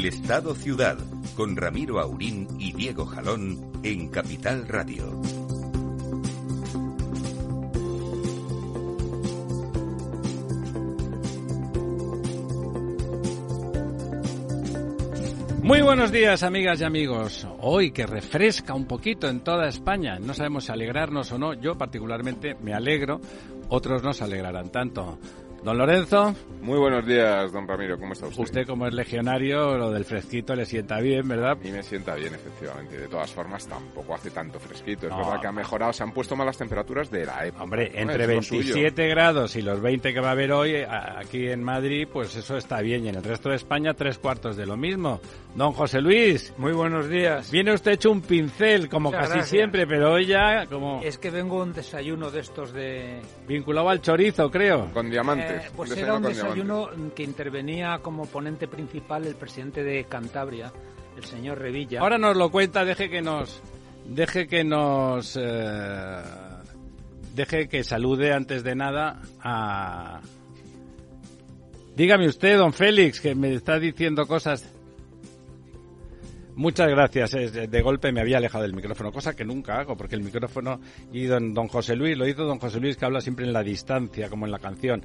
El Estado Ciudad, con Ramiro Aurín y Diego Jalón en Capital Radio. Muy buenos días, amigas y amigos. Hoy que refresca un poquito en toda España. No sabemos si alegrarnos o no. Yo particularmente me alegro. Otros no se alegrarán tanto. Don Lorenzo. Muy buenos días, don Ramiro. ¿Cómo está usted? Usted, como es legionario, lo del fresquito le sienta bien, ¿verdad? Y me sienta bien, efectivamente. De todas formas, tampoco hace tanto fresquito. Es verdad que ha mejorado. Se han puesto más las temperaturas de la época. Hombre, entre 27 grados y los 20 que va a haber hoy aquí en Madrid, pues eso está bien. Y en el resto de España, tres cuartos de lo mismo. Don José Luis. Muy buenos días. Viene usted hecho un pincel, como casi siempre, pero hoy ya como... Es que vengo a un desayuno de estos de... Vinculado al chorizo, creo. Con diamantes. Eh, pues era un desayuno que intervenía como ponente principal el presidente de Cantabria, el señor Revilla. Ahora nos lo cuenta, deje que nos... Deje que nos... Eh, deje que salude antes de nada a... Dígame usted, don Félix, que me está diciendo cosas... Muchas gracias. De golpe me había alejado del micrófono, cosa que nunca hago, porque el micrófono y don, don José Luis, lo hizo don José Luis que habla siempre en la distancia, como en la canción.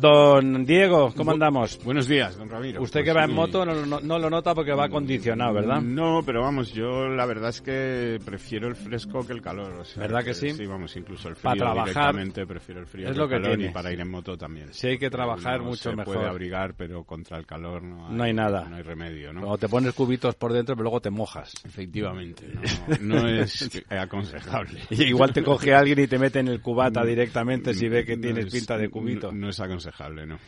Don Diego, ¿cómo andamos? Buenos días, don Ramiro. Usted que Pues va en moto no, no lo nota porque va acondicionado, ¿verdad? No, pero vamos, yo la verdad es que prefiero el fresco que el calor. o sea, ¿Verdad que sí? Sí, vamos, incluso el frío Para trabajar, prefiero el frío es que lo el que calor tiene. y para ir en moto también. Sí, hay que trabajar Uno mucho se mejor. puede abrigar, pero contra el calor no hay, No hay nada. No hay remedio, ¿no? O te pones cubitos por dentro, pero luego te mojas. Efectivamente, no, es aconsejable. Y igual te coge alguien y te mete en el cubata directamente si ve que tienes es- pinta de cubito. No, no es aconsejable, ¿no?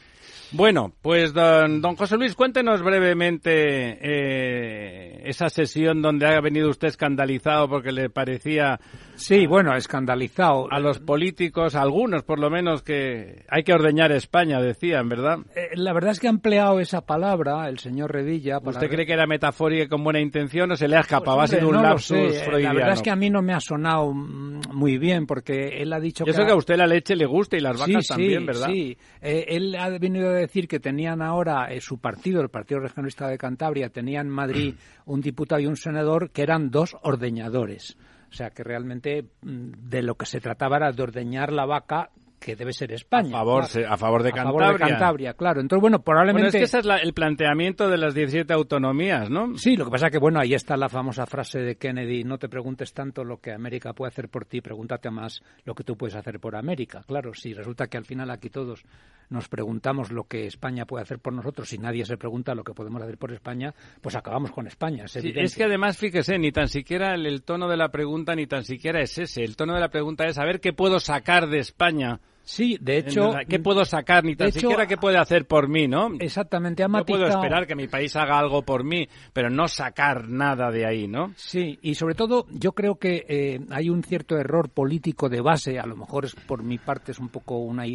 Bueno, pues don, don José Luis, cuéntenos brevemente eh, esa sesión donde ha venido usted escandalizado porque le parecía Sí, bueno, escandalizado. a los políticos, a algunos por lo menos, que hay que ordeñar España, decían, ¿verdad? Eh, la verdad es que ha empleado esa palabra el señor Revilla. para- ¿Usted cree que era metafórica y con buena intención o se le ha escapado? Pues, ha sido un lapsus sé. Eh, freudiano. La verdad es que a mí no me ha sonado muy bien porque él ha dicho Yo que... sé que a usted la leche le gusta y las vacas sí, también, sí, ¿verdad? Sí, Eh, él ha venido a decir que tenían ahora eh, su partido, el Partido Regionalista de Cantabria, tenía en Madrid un diputado y un senador que eran dos ordeñadores. O sea, que realmente mm, de lo que se trataba era de ordeñar la vaca que debe ser España. A favor, claro. a favor de A favor de Cantabria. Cantabria, claro. Entonces, bueno, probablemente... Bueno, es que ese es la- el planteamiento de las 17 autonomías, ¿no? Sí, lo que pasa que, bueno, ahí está la famosa frase de Kennedy, no te preguntes tanto lo que América puede hacer por ti, pregúntate más lo que tú puedes hacer por América. Claro, si resulta que al final aquí todos nos preguntamos lo que España puede hacer por nosotros y nadie se pregunta lo que podemos hacer por España, pues acabamos con España, es Sí, es que además, fíjese, ni tan siquiera el, el tono de la pregunta ni tan siquiera es ese. El tono de la pregunta es a ver qué puedo sacar de España. Sí, de hecho... ¿Qué puedo sacar? Ni tan hecho, siquiera qué puede hacer por mí, ¿no? Exactamente, ha No puedo matizado- esperar que mi país haga algo por mí, pero no sacar nada de ahí, ¿no? Sí, y sobre todo yo creo que eh, hay un cierto error político de base, a lo mejor es por mi parte es un poco una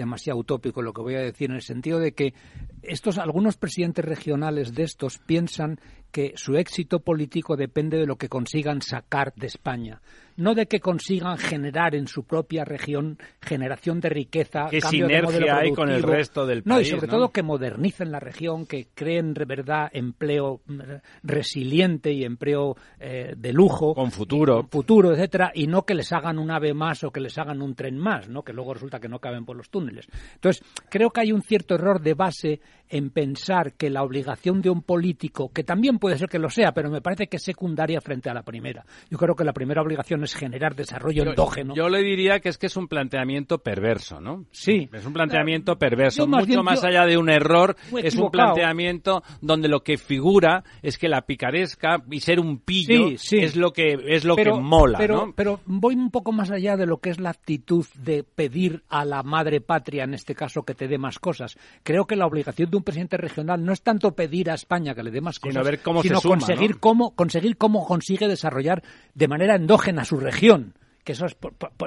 demasiado utópico lo que voy a decir en el sentido de que estos algunos presidentes regionales de estos piensan que su éxito político depende de lo que consigan sacar de España, no de que consigan generar en su propia región generación de riqueza, ¿Qué cambio de modelo sinergia hay con el resto del No, y país, sobre ¿no? todo que modernicen la región, que creen de verdad empleo mm, resiliente y empleo eh, de lujo. Con futuro. Futuro, etcétera, y no que les hagan un ave más o que les hagan un tren más, ¿no? Que luego resulta que no caben por los túneles. Entonces, creo que hay un cierto error de base en pensar que la obligación de un político, que también puede ser que lo sea, pero me parece que es secundaria frente a la primera. Yo creo que la primera obligación es generar desarrollo endógeno. Yo le diría que es que es un planteamiento perverso, ¿no? Sí. Es un planteamiento perverso. Mucho más allá de un error, es un planteamiento donde lo que figura es que la picaresca y ser un pillo es lo que es lo que mola, pero, Pero voy un poco más allá de lo que es la actitud de pedir a la madre patria, en este caso, que te dé más cosas. Creo que la obligación de un presidente regional no es tanto pedir a España que le dé más cosas, sino, ver cómo sino conseguir cómo conseguir cómo consigue desarrollar de manera endógena su región que eso es,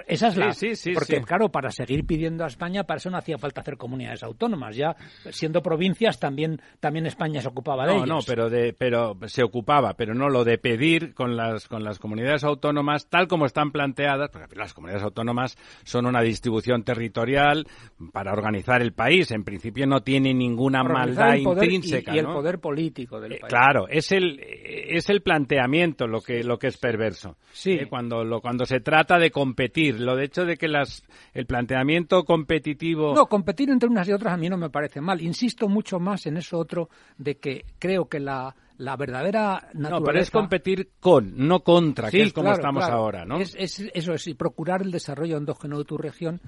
esa es la... porque, claro, para seguir pidiendo a España, para eso no hacía falta hacer comunidades autónomas. Ya siendo provincias, también, también España se ocupaba de no, ellas. No, pero, de, pero se ocupaba, pero no lo de pedir con las, con las comunidades autónomas, tal como están planteadas, porque las comunidades autónomas son una distribución territorial para organizar el país. En principio no tiene ninguna maldad intrínseca. Y, el poder político del eh, país. Claro, es el, es el planteamiento lo que, lo que es perverso. Sí. Eh, cuando, lo, cuando se trata de competir. Lo de hecho de que las, el planteamiento competitivo. No, competir entre unas y otras a mí no me parece mal. Insisto mucho más en eso otro de que creo que la, la verdadera naturaleza... No, pero es competir con, no contra, que es como estamos ahora, ¿no? Es, es, eso es, y procurar el desarrollo endógeno de tu región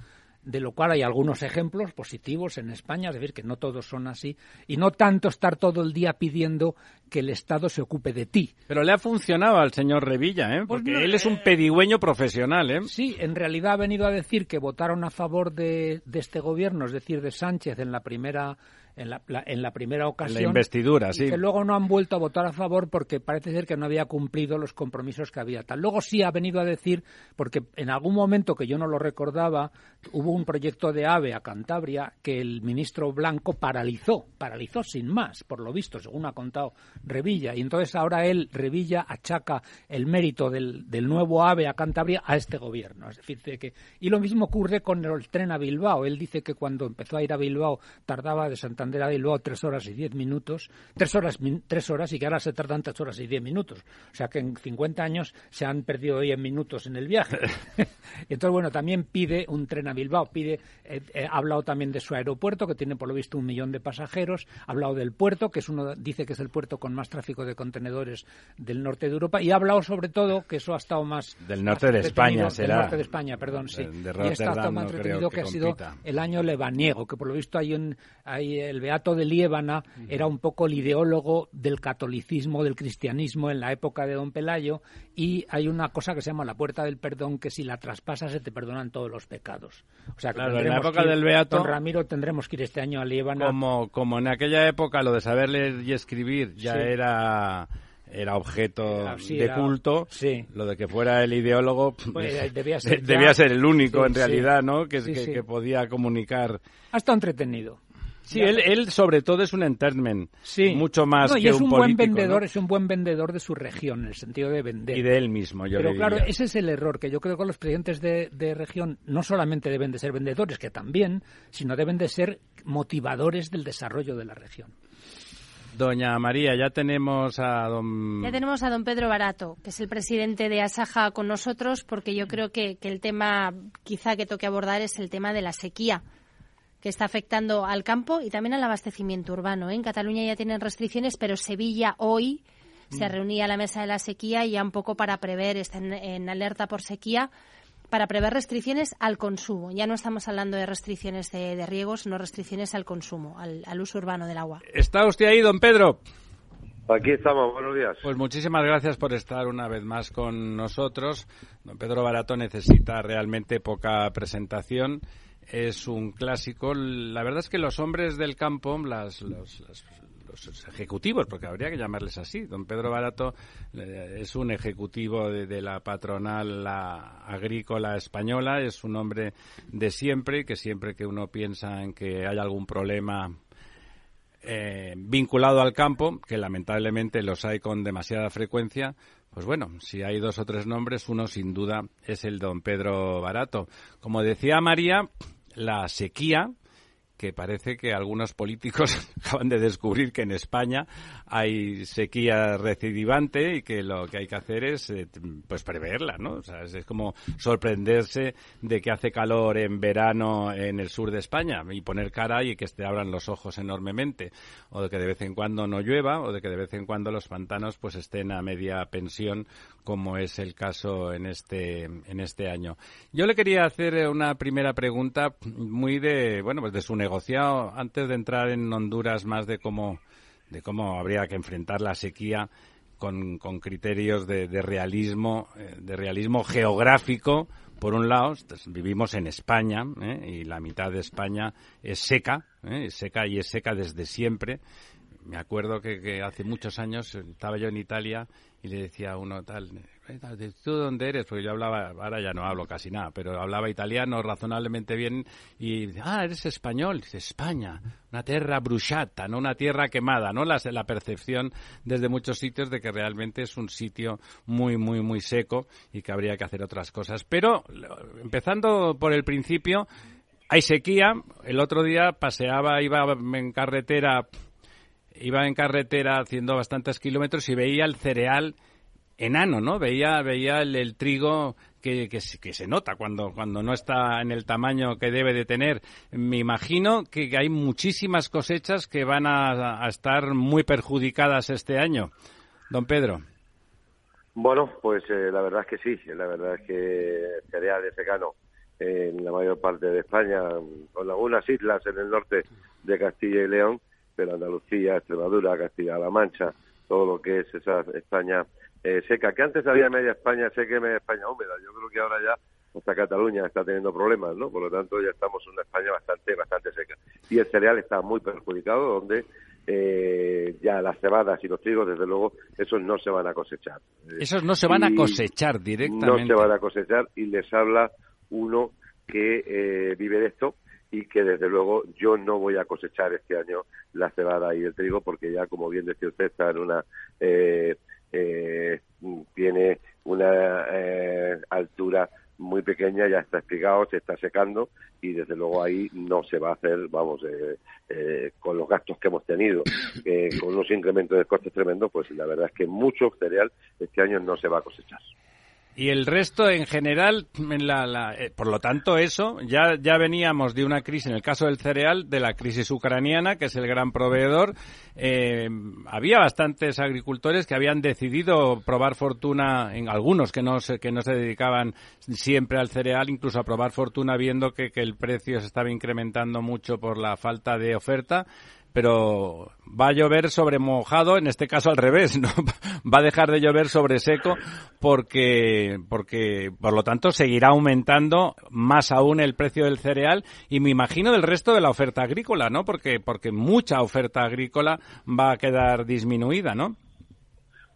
de lo cual hay algunos ejemplos positivos en España, es decir, que no todos son así, y no tanto estar todo el día pidiendo que el Estado se ocupe de ti. Pero le ha funcionado al señor Revilla, ¿eh? Pues porque él es un pedigüeño profesional, ¿eh? Sí, en realidad ha venido a decir que votaron a favor de, de este gobierno, es decir, de Sánchez en la primera en la, en la primera ocasión. La investidura, sí. que luego no han vuelto a votar a favor porque parece ser que no había cumplido los compromisos que había. Tal. Luego sí ha venido a decir, porque en algún momento que yo no lo recordaba, hubo un proyecto de AVE a Cantabria que el ministro Blanco paralizó, paralizó sin más, por lo visto, según ha contado Revilla. Y entonces ahora él, Revilla, achaca el mérito del, del nuevo AVE a Cantabria a este gobierno. Es decir, que, y lo mismo ocurre con el tren a Bilbao. Él dice que cuando empezó a ir a Bilbao tardaba de Santa y luego tres horas y diez minutos, tres horas, tres horas y que ahora se tardan tres horas y diez minutos. O sea que en 50 años se han perdido diez minutos en el viaje. Entonces, bueno, también pide un tren a Bilbao, pide, eh, eh, ha hablado también de su aeropuerto, que tiene por lo visto un millón de pasajeros, ha hablado del puerto, que es uno, dice que es el puerto con más tráfico de contenedores del norte de Europa, y ha hablado sobre todo, que eso ha estado más... Del norte de España será. Del norte de España, perdón, sí. y está estado más entretenido que, ha sido el año lebaniego, que por lo visto hay, un, hay el Beato de Liébana era un poco el ideólogo del catolicismo, del cristianismo en la época de Don Pelayo y hay una cosa que se llama la puerta del perdón que si la traspasas se te perdonan todos los pecados. O sea, claro, en la época del Beato Don Ramiro tendremos que ir este año a Liébana. Como como en aquella época lo de saber leer y escribir ya era era objeto de culto, sí. lo de que fuera el ideólogo pues, debía, ser, debía ser el único en realidad, ¿no? Que, que, podía comunicar. Ha estado entretenido. Sí, él, él, sobre todo es un entertainment, sí. mucho más que es un, buen vendedor, es un buen vendedor de su región, en el sentido de vender. Y de él mismo, yo Pero claro, ese es el error, que yo creo que los presidentes de, de, región no solamente deben de ser vendedores, que también, sino deben de ser motivadores del desarrollo de la región. Doña María, ya tenemos a don... Ya tenemos a don Pedro Barato, que es el presidente de Asaja con nosotros, porque yo creo que, que el tema quizá que toque abordar es el tema de la sequía que está afectando al campo y también al abastecimiento urbano. ¿eh? En Cataluña ya tienen restricciones, pero Sevilla hoy se mm. reunía a la mesa de la sequía y ya un poco para prever, están en alerta por sequía, para prever restricciones al consumo. Ya no estamos hablando de restricciones de, riegos, sino restricciones al consumo, al, al, uso urbano del agua. ¿Está usted ahí, don Pedro? Aquí estamos, buenos días. Pues muchísimas gracias por estar una vez más con nosotros. Don Pedro Barato necesita realmente poca presentación es un clásico. La verdad es que los hombres del campo, las, los, ejecutivos, porque habría que llamarles así. Don Pedro Barato eh, es un ejecutivo de, la patronal agrícola española, es un hombre de siempre, que siempre que uno piensa en que hay algún problema eh, vinculado al campo, que lamentablemente los hay con demasiada frecuencia, pues bueno, si hay dos o tres nombres, uno sin duda es el don Pedro Barato. Como decía María, la sequía que parece que algunos políticos acaban de descubrir que en España hay sequía recidivante y que lo que hay que hacer es eh, pues preverla, ¿no? O sea, es, como sorprenderse de que hace calor en verano en el sur de España y poner cara y que te abran los ojos enormemente o de que de vez en cuando no llueva o de que de vez en cuando los pantanos pues estén a media pensión como es el caso en este en este año. Yo le quería hacer una primera pregunta muy de bueno, pues de su negociado antes de entrar en Honduras más de cómo, de cómo habría que enfrentar la sequía con, con criterios de, realismo, eh, de realismo geográfico. Por un lado, vivimos en España ¿eh? y la mitad de España es seca, ¿eh? seca y es seca desde siempre. Me acuerdo que, que hace muchos años estaba yo en Italia y le decía a uno tal, ¿tú dónde eres? Porque yo hablaba, ahora ya no hablo casi nada, pero hablaba italiano razonablemente bien y, ah, eres español, dice España, una tierra bruchata, no una tierra quemada, ¿no? La, la percepción desde muchos sitios de que realmente es un sitio muy, muy, muy seco y que habría que hacer otras cosas. Pero, empezando por el principio, hay sequía. El otro día paseaba, iba en carretera, iba en carretera haciendo bastantes kilómetros y veía el cereal enano, ¿no? Veía, veía el, trigo que, que, se nota cuando, cuando no está en el tamaño que debe de tener. Me imagino que hay muchísimas cosechas que van a, estar muy perjudicadas este año. Don Pedro. Bueno, pues eh, la verdad es que sí, la verdad es que cereal de secano en la mayor parte de España, con algunas islas en el norte de Castilla y León, pero Andalucía, Extremadura, Castilla-La Mancha, todo lo que es esa España eh, seca, que antes había media España seca y media España húmeda. Yo creo que ahora ya hasta Cataluña está teniendo problemas, ¿no? Por lo tanto, ya estamos en una España bastante, bastante seca. Y el cereal está muy perjudicado, donde eh, ya las cebadas y los trigos, desde luego, esos no se van a cosechar. Esos no se van a cosechar directamente. No se van a cosechar y les habla uno que eh, vive de esto y que desde luego yo no voy a cosechar este año la cebada y el trigo porque ya, como bien decía usted, está en una eh, eh, tiene una eh, altura muy pequeña, ya está explicado, se está secando y desde luego ahí no se va a hacer, vamos, eh, eh con los gastos que hemos tenido, con unos incrementos de costes tremendos, pues la verdad es que mucho cereal este año no se va a cosechar. Y el resto en general, en la, eh, por lo tanto, eso, ya, ya veníamos de una crisis, en el caso del cereal, de la crisis ucraniana, que es el gran proveedor. Eh, había bastantes agricultores que habían decidido probar fortuna, en algunos que no, se, que no se dedicaban siempre al cereal, incluso a probar fortuna viendo que, que el precio se estaba incrementando mucho por la falta de oferta pero va a llover sobre mojado, en este caso al revés, ¿no? va a dejar de llover sobre seco porque, porque, por lo tanto, seguirá aumentando más aún el precio del cereal y me imagino del resto de la oferta agrícola, ¿no? Porque, porque mucha oferta agrícola va a quedar disminuida, ¿no?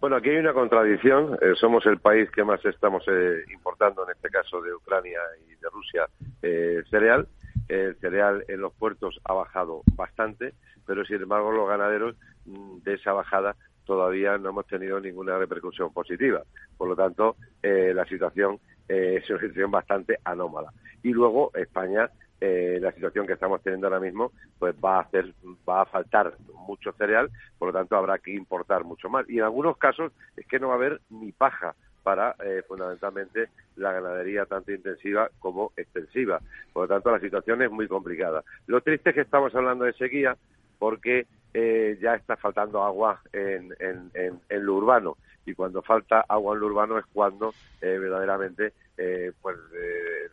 Bueno, aquí hay una contradicción. Eh, somos el país que más estamos eh, importando, en este caso de Ucrania y de Rusia, eh, cereal. El cereal en los puertos ha bajado bastante pero sin embargo los ganaderos mm, de esa bajada todavía no hemos tenido ninguna repercusión positiva. Por lo tanto, eh, la situación eh, es una situación bastante anómala. Y luego España, eh, la situación que estamos teniendo ahora mismo, pues va a hacer, va a faltar mucho cereal, por lo tanto habrá que importar mucho más. Y en algunos casos es que no va a haber ni paja para fundamentalmente la ganadería tanto intensiva como extensiva. Por lo tanto, la situación es muy complicada. Lo triste es que estamos hablando de sequía, porque eh, ya está faltando agua en, en, lo urbano y cuando falta agua en lo urbano es cuando eh, verdaderamente eh, pues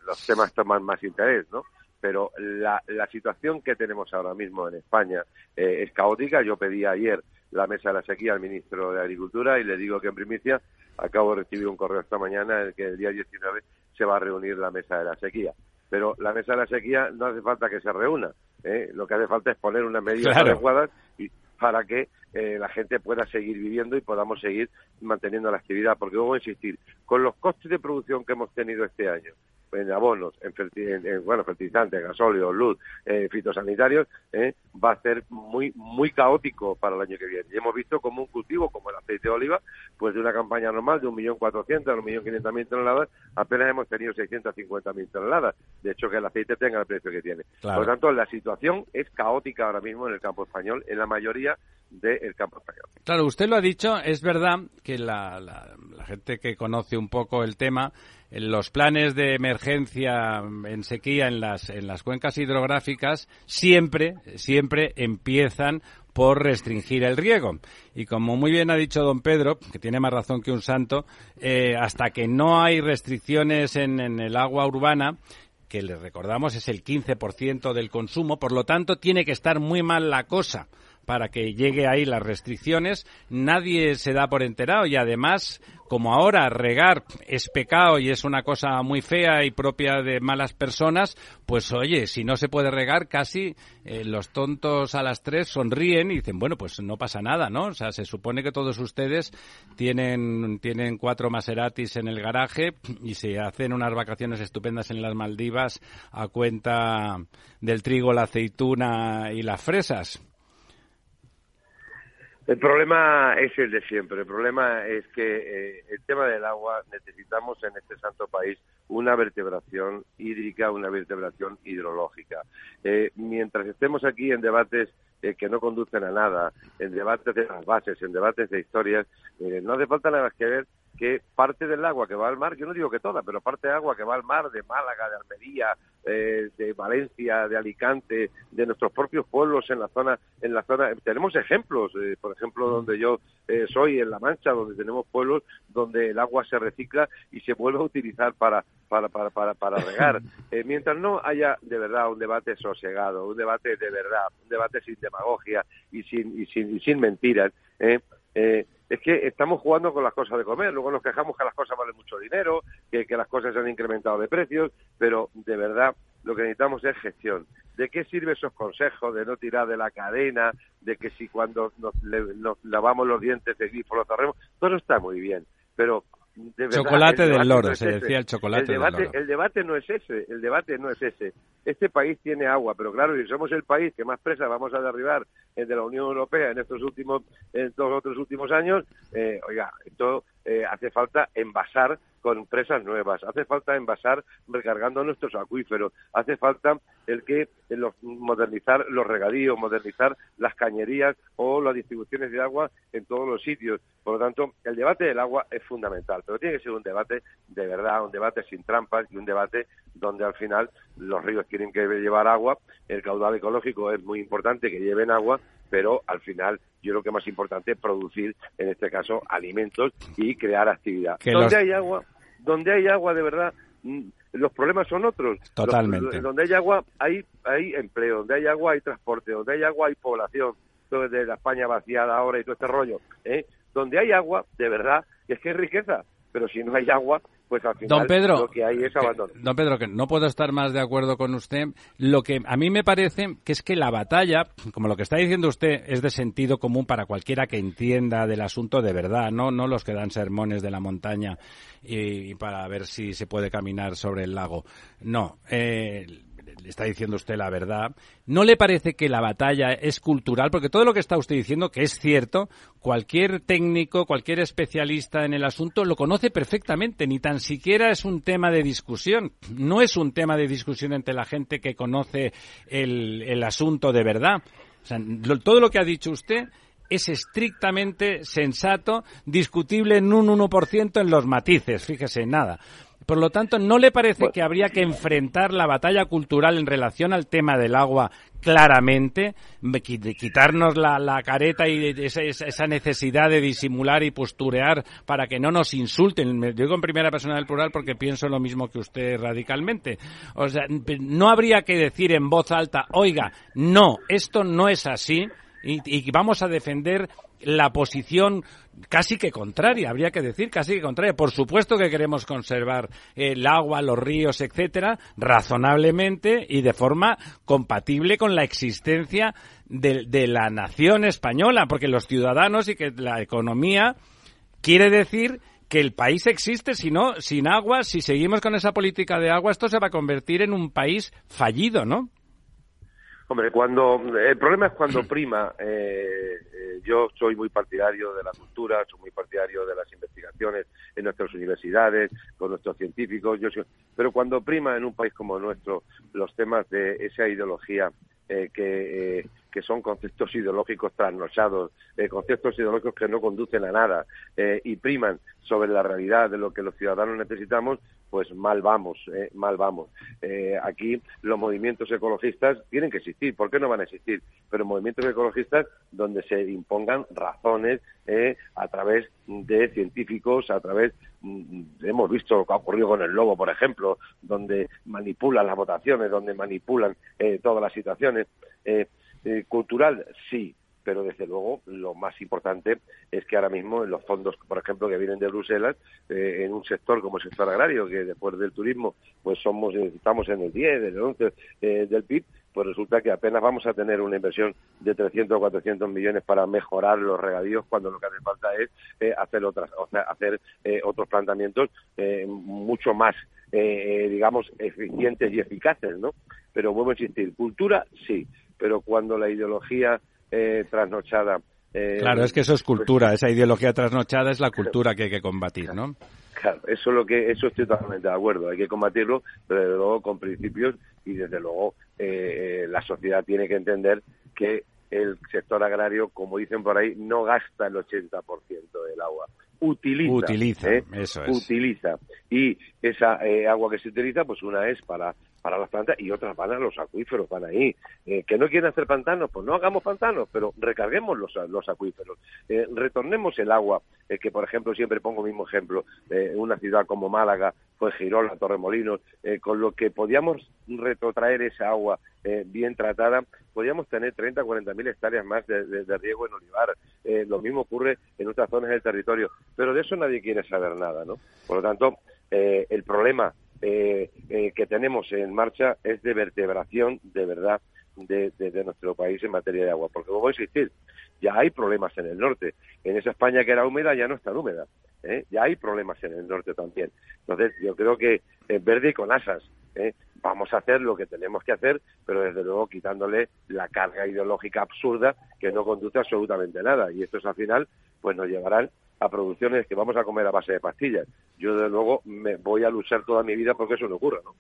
los temas toman más interés, ¿no? Pero la, la situación que tenemos ahora mismo en España es caótica. Yo pedí ayer la mesa de la sequía al ministro de Agricultura y le digo que en primicia acabo de recibir un correo esta mañana en el que el día 19 se va a reunir la mesa de la sequía. Pero la mesa de la sequía no hace falta que se reúna, ¿eh? lo que hace falta es poner unas medidas adecuadas y para que eh, la gente pueda seguir viviendo y podamos seguir manteniendo la actividad. Porque luego insistir, con los costes de producción que hemos tenido este año, en abonos, en, bueno, fertilizantes, gasóleo, luz, eh, fitosanitarios, eh, va a ser muy muy caótico para el año que viene. Y hemos visto como un cultivo como el aceite de oliva, pues de una campaña normal de 1.400.000 a 1.500.000 toneladas, apenas hemos tenido 650.000 toneladas. De hecho, que el aceite tenga el precio que tiene. Por lo tanto, la situación es caótica ahora mismo en el campo español, en la mayoría del campo español. Claro, usted lo ha dicho, es verdad que la, la gente que conoce un poco el tema los planes de emergencia en sequía en las, en las cuencas hidrográficas siempre, siempre empiezan por restringir el riego. Y como muy bien ha dicho don Pedro, que tiene más razón que un santo, eh, hasta que no hay restricciones en, en el agua urbana, que le recordamos es el 15% del consumo, por lo tanto tiene que estar muy mal la cosa para que llegue ahí las restricciones, nadie se da por enterado y además, como ahora regar es pecado y es una cosa muy fea y propia de malas personas, pues oye, si no se puede regar, casi eh, los tontos a las tres sonríen y dicen, bueno, pues no pasa nada, ¿no? O sea, se supone que todos ustedes tienen, tienen cuatro Maseratis en el garaje y se hacen unas vacaciones estupendas en las Maldivas a cuenta del trigo, la aceituna y las fresas. El problema es el de siempre. El problema es que eh, el tema del agua necesitamos en este santo país una vertebración hídrica, una vertebración hidrológica. Eh, mientras estemos aquí en debates eh, que no conducen a nada, en debates de las bases, en debates de historias, no hace falta nada más que ver que parte del agua que va al mar, yo no digo que toda, pero parte de agua que va al mar de Málaga, de Almería, eh, de Valencia, de Alicante, de nuestros propios pueblos en la zona, en la zona, tenemos ejemplos, eh, por ejemplo, donde yo eh, soy en La Mancha, donde tenemos pueblos donde el agua se recicla y se vuelve a utilizar para para para para, para regar. mientras no haya de verdad un debate sosegado, un debate de verdad, un debate sin demagogia y sin y sin, y sin mentiras, eh, es que estamos jugando con las cosas de comer. Luego nos quejamos que las cosas valen mucho dinero, que, las cosas se han incrementado de precios, pero de verdad lo que necesitamos es gestión. ¿De qué sirve esos consejos de no tirar de la cadena, de que si cuando nos, lavamos los dientes de grifo lo cerremos? Todo está muy bien, pero chocolate del loro, se decía el chocolate el debate, del loro. El debate no es ese, el debate no es ese. Este país tiene agua, pero claro, si somos el país que más presa vamos a derribar de la Unión Europea en estos últimos, en estos otros últimos años, eh, oiga, esto eh, hace falta envasar con presas nuevas, hace falta envasar recargando nuestros acuíferos, hace falta el que los, modernizar los regadíos, modernizar las cañerías o las distribuciones de agua en todos los sitios. Por lo tanto, el debate del agua es fundamental, pero tiene que ser un debate de verdad, un debate sin trampas y un debate donde al final los ríos tienen que llevar agua, el caudal ecológico es muy importante que lleven agua, pero al final yo creo que más importante es producir, en este caso, alimentos y crear actividad. donde hay agua, donde hay agua de verdad, mm, los problemas son otros. Totalmente. donde hay agua hay, hay empleo, donde hay agua hay transporte, donde hay agua hay población. Todo de la España vaciada ahora y todo este rollo. ¿eh? Donde hay agua, de verdad, es que es riqueza. Pero si no hay agua, pues al final don Pedro, lo que hay es abandono. don Pedro, que no puedo estar más de acuerdo con usted. Lo que a mí me parece que es que la batalla, como lo que está diciendo usted, es de sentido común para cualquiera que entienda del asunto de verdad, no, no los que dan sermones de la montaña y, para ver si se puede caminar sobre el lago. No, eh, está diciendo usted la verdad. ¿No le parece que la batalla es cultural? Porque todo lo que está usted diciendo, que es cierto, cualquier técnico, cualquier especialista en el asunto lo conoce perfectamente, ni tan siquiera es un tema de discusión. No es un tema de discusión entre la gente que conoce el, el asunto de verdad. O sea, todo lo que ha dicho usted es estrictamente sensato, discutible en un 1% en los matices, fíjese, nada. Por lo tanto, ¿no le parece que habría que enfrentar la batalla cultural en relación al tema del agua claramente, quitarnos la, careta y esa, necesidad de disimular y posturear para que no nos insulten? Me digo en primera persona del plural porque pienso lo mismo que usted radicalmente. O sea, no habría que decir en voz alta, oiga, no, esto no es así y, vamos a defender la posición casi que contraria, habría que decir casi que contraria. Por supuesto que queremos conservar el agua, los ríos, etcétera, razonablemente y de forma compatible con la existencia de, de la nación española, porque los ciudadanos y que la economía quiere decir que el país existe, si no, sin agua, si seguimos con esa política de agua, esto se va a convertir en un país fallido, ¿no? Hombre, cuando el problema es cuando prima. Eh, eh, yo soy muy partidario de la cultura, soy muy partidario de las investigaciones en nuestras universidades, con nuestros científicos. Yo pero cuando prima en un país como nuestro los temas de esa ideología eh, que, eh, que son conceptos ideológicos trasnochados, eh, conceptos ideológicos que no conducen a nada y priman sobre la realidad de lo que los ciudadanos necesitamos, pues mal vamos, mal vamos. aquí los movimientos ecologistas tienen que existir, ¿por qué no van a existir? Pero movimientos ecologistas donde se impongan razones a través de científicos, a través mm, hemos visto lo que ha ocurrido con el lobo, por ejemplo, donde manipulan las votaciones, donde manipulan todas las situaciones eh, eh, cultural, sí, pero desde luego lo más importante es que ahora mismo en los fondos, por ejemplo, que vienen de Bruselas, eh, en un sector como el sector agrario, que después del turismo, pues somos estamos en el 10, el 11 del PIB, pues resulta que apenas vamos a tener una inversión de 300 o 400 millones para mejorar los regadíos cuando lo que hace falta es hacer otras o sea, hacer otros planteamientos mucho más digamos eficientes y eficaces no pero vuelvo a insistir, cultura sí, pero cuando la ideología eh, trasnochada... Eh, claro, es que eso es cultura, esa ideología trasnochada es la cultura que hay que combatir, ¿no? Claro, eso es lo que, eso estoy totalmente de acuerdo, hay que combatirlo, pero desde luego con principios y desde luego eh, la sociedad tiene que entender que el sector agrario, como dicen por ahí, no gasta el 80% del agua utiliza. Utiliza, eso es. Utiliza. Y esa agua que se utiliza, pues una es para para las plantas y otras van a los acuíferos, van ahí. Eh, ¿Que no quieren hacer pantanos? Pues no hagamos pantanos, pero recarguemos los, los acuíferos. Eh, retornemos el agua, eh, que por ejemplo siempre pongo el mismo ejemplo, una ciudad como Málaga, fue Girola, Torremolinos, con lo que podíamos retrotraer esa agua bien tratada, podíamos tener 30 o 40 mil hectáreas más de, de, riego en olivar. lo mismo ocurre en otras zonas del territorio, pero de eso nadie quiere saber nada, ¿no? Por lo tanto, el problema eh, eh, que tenemos en marcha es de vertebración de verdad de, nuestro país en materia de agua. Porque, como a insistir, ya hay problemas en el norte. En esa España que era húmeda ya no está húmeda. ¿eh? Ya hay problemas en el norte también. Entonces, yo creo que en verde y con asas. ¿eh? Vamos a hacer lo que tenemos que hacer, pero desde luego quitándole la carga ideológica absurda que no conduce absolutamente nada. Y estos al final, pues nos llevarán a producciones que vamos a comer a base de pastillas. Yo, desde luego, me voy a luchar toda mi vida porque eso no ocurra, ¿no?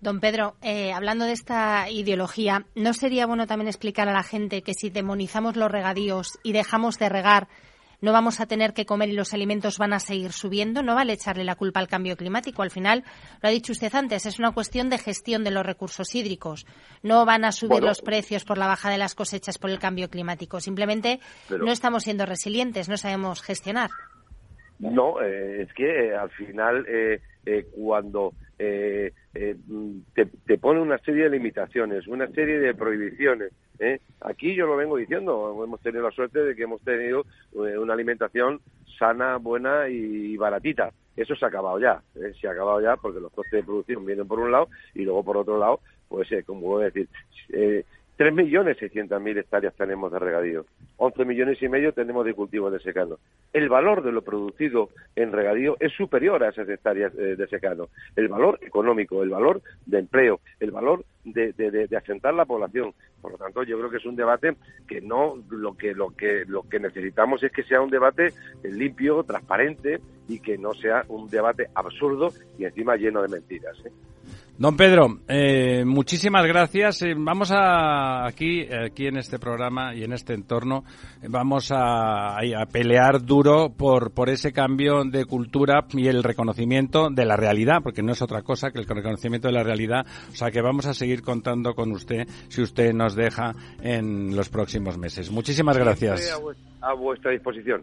Don Pedro, eh, hablando de esta ideología, ¿no sería bueno también explicar a la gente que si demonizamos los regadíos y dejamos de regar, no vamos a tener que comer y los alimentos van a seguir subiendo. No vale echarle la culpa al cambio climático. Al final, lo ha dicho usted antes, es una cuestión de gestión de los recursos hídricos. No van a subir los precios por la baja de las cosechas por el cambio climático. Simplemente no estamos siendo resilientes, no sabemos gestionar. No, eh, es que eh, al final eh, cuando te, te, pone una serie de limitaciones, una serie de prohibiciones, ¿eh? Aquí yo lo vengo diciendo, hemos tenido la suerte de que hemos tenido eh, una alimentación sana, buena y baratita. Eso se ha acabado ya, ¿eh? se ha acabado ya porque los costes de producción vienen por un lado y luego por otro lado, pues como voy a decir, Tres millones seiscientas mil hectáreas tenemos de regadío, 11 millones y medio tenemos de cultivo de secano. El valor de lo producido en regadío es superior a esas hectáreas eh, de secano. El valor económico, el valor de empleo, el valor de, de, asentar la población. Por lo tanto, yo creo que es un debate que no lo que lo que lo que necesitamos es que sea un debate limpio, transparente y que no sea un debate absurdo y encima lleno de mentiras. ¿eh? Don Pedro, eh, muchísimas gracias. Eh, vamos a aquí, aquí en este programa y en este entorno, eh, vamos a, a, pelear duro por, por ese cambio de cultura y el reconocimiento de la realidad, porque no es otra cosa que el reconocimiento de la realidad. O sea que vamos a seguir contando con usted si usted nos deja en los próximos meses. Muchísimas gracias. A vuestra disposición.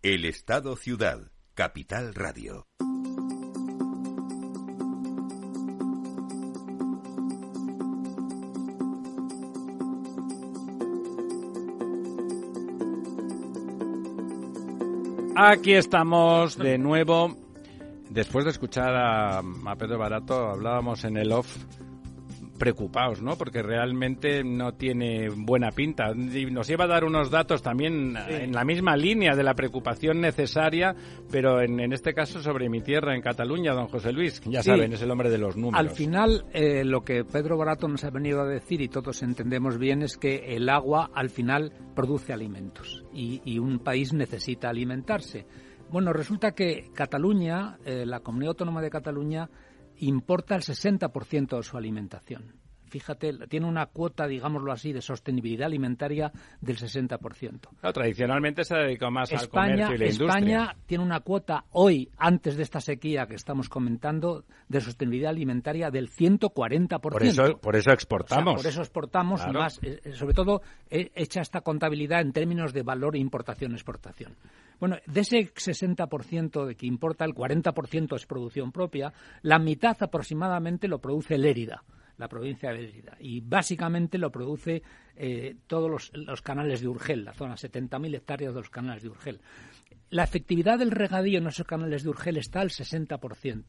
El Estado Ciudad, Capital Radio. Aquí estamos de nuevo. Después de escuchar a, Pedro Barato, hablábamos en el off preocupados, ¿no? Porque realmente no tiene buena pinta. Nos lleva a dar unos datos también en la misma línea de la preocupación necesaria, pero en, en, este caso sobre mi tierra, en Cataluña, don José Luis. Ya Sí. saben, es el hombre de los números. Al final, eh, lo que Pedro Barato nos ha venido a decir, y todos entendemos bien, es que el agua al final produce alimentos y, y un país necesita alimentarse. Bueno, resulta que Cataluña, eh, la comunidad autónoma de Cataluña, importa el 60% de su alimentación. Fíjate, tiene una cuota, digámoslo así, de sostenibilidad alimentaria del 60%. Claro, tradicionalmente se ha dedicado más al España, comercio y la España industria. tiene una cuota hoy, antes de esta sequía que estamos comentando, de sostenibilidad alimentaria del 140%. Por eso, por eso O sea, exportamos. por eso exportamos Claro. más, eh, eh, sobre todo eh, hecha esta contabilidad en términos de valor importación-exportación. Bueno, de ese 60% de que importa, el 40% es producción propia, la mitad aproximadamente lo produce Lérida, la provincia de Lérida, y básicamente lo produce eh, todos los, los canales de Urgel, la zona 70.000 hectáreas de los canales de Urgel. La efectividad del regadío en esos canales de Urgel está al 60%.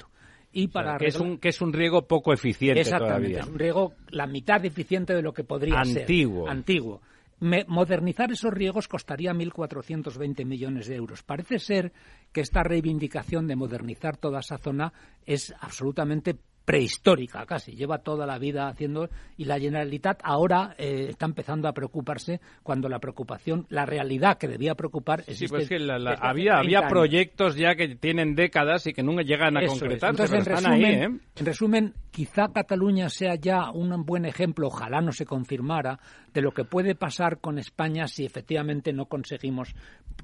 Y O sea, para que, es un, que es un riego poco eficiente Exactamente, todavía. es un riego la mitad eficiente de lo que podría Antiguo. ser. Antiguo. Me- modernizar esos riegos costaría 1.420 millones de euros. Parece ser que esta reivindicación de modernizar toda esa zona es absolutamente prehistórica casi, lleva toda la vida haciendo y la Generalitat ahora eh, está empezando a preocuparse cuando la preocupación, la realidad que debía preocupar Sí, existe pues que la- había, 30 había proyectos ya que tienen décadas y que nunca llegan a Eso es. concretarse, Entonces, pero en están resumen, ahí, ¿eh? en resumen, quizá Cataluña sea ya un buen ejemplo, ojalá no se confirmara, de lo que puede pasar con España si efectivamente no conseguimos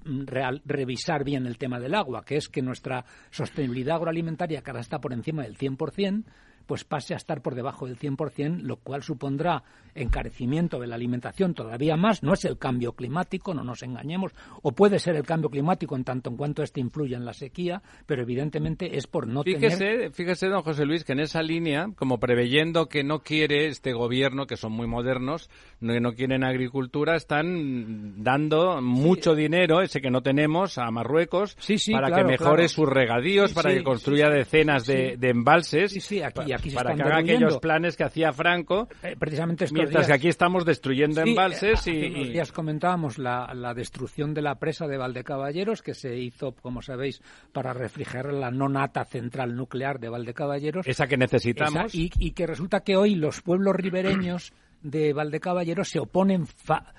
mm, real- revisar bien el tema del agua, que es que nuestra sostenibilidad agroalimentaria, que ahora está por encima del 100%, pues pase a estar por debajo del 100%, lo cual supondrá encarecimiento de la alimentación todavía más. No es el cambio climático, no nos engañemos, o puede ser el cambio climático en tanto en cuanto este influya en la sequía, pero evidentemente es por no Fíjese, tener... fíjese, don José Luis, que en esa línea, como preveyendo que no quiere este gobierno, que son muy modernos, no- que no quieren agricultura, están dando mucho dinero, ese que no tenemos, a Marruecos, Sí, sí, para claro, que mejore claro. sus regadíos, para que construya decenas de, de embalses, Sí, sí, aquí, aquí se para están que haga aquellos planes que hacía Franco, Eh, precisamente estos mientras días- que aquí estamos destruyendo Sí, embalses eh, y... hace unos días comentábamos la, la destrucción de la presa de Valdecaballeros, que se hizo, como sabéis, para refrigerar la no nata central nuclear de Valdecaballeros. Esa que necesitamos. Esa, y, y que resulta que hoy los pueblos ribereños de Valdecaballeros se oponen fa-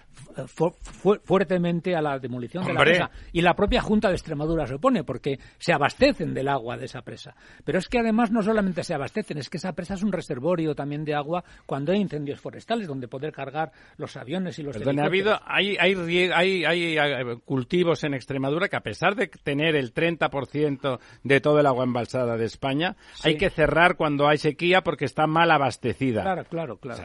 fuertemente a la demolición de la presa. Y la propia Junta de Extremadura se opone porque se abastecen del agua de esa presa. Pero es que además no solamente se abastecen, es que esa presa es un reservorio también de agua cuando hay incendios forestales donde poder cargar los aviones y los ha habido hay, hay, hay, hay, eh, cultivos en Extremadura que a pesar de tener el 30% de todo el agua embalsada de España, hay que cerrar cuando hay sequía porque está mal abastecida. Claro, claro, claro.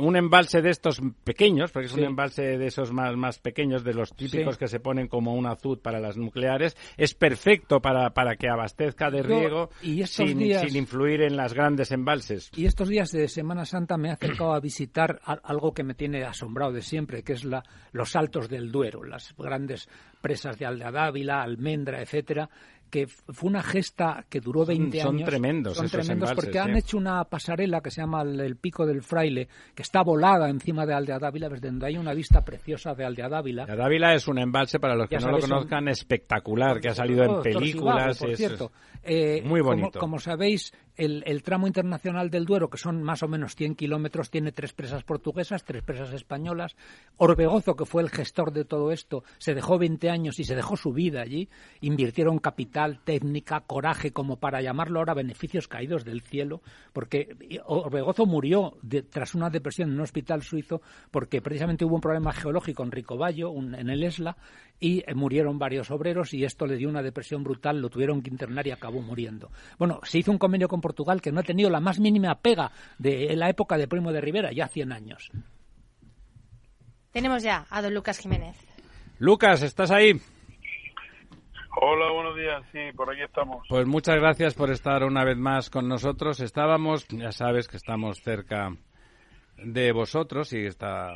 un embalse de estos pequeños, porque es un embalse de esos más, más pequeños, de los típicos que se ponen como un azud para las nucleares, es perfecto para, para que abastezca de riego sin, sin influir en las grandes embalses. Y estos días de Semana Santa me he acercado a visitar algo que me tiene asombrado de siempre, que es la, los Altos del Duero, las grandes presas de Aldea Dávila, Almendra, etcétera, que fue una gesta que duró 20 años. Son tremendos. Son tremendos porque han hecho una pasarela que se llama el, Pico del Fraile, que está volada encima de Aldea Dávila, desde donde hay una vista preciosa de Aldea Dávila. Aldea Dávila es un embalse, para los que no lo conozcan, espectacular, que ha salido en películas. por cierto. Eh, muy bonito. como sabéis, el, tramo internacional del Duero, que son más o menos 100 kilómetros, tiene tres presas portuguesas, tres presas españolas. Orbegozo, que fue el gestor de todo esto, se dejó 20 años y se dejó su vida allí. Invirtieron capital, técnica, coraje, como para llamarlo ahora beneficios caídos del cielo, porque Orbegozo murió tras una depresión en un hospital suizo porque precisamente hubo un problema geológico en Ricoballo, en el Esla, y eh, murieron varios obreros y esto le dio una depresión brutal, lo tuvieron que internar y acabó muriendo. Bueno, se hizo un convenio con Portugal que no ha tenido la más mínima pega de la época de Primo de Rivera, ya 100 años. Tenemos ya a don Lucas Jiménez. Lucas, ¿estás ahí? Hola, buenos días. Sí, por aquí estamos. Pues muchas gracias por estar una vez más con nosotros. Estábamos, ya sabes que estamos cerca de vosotros y está,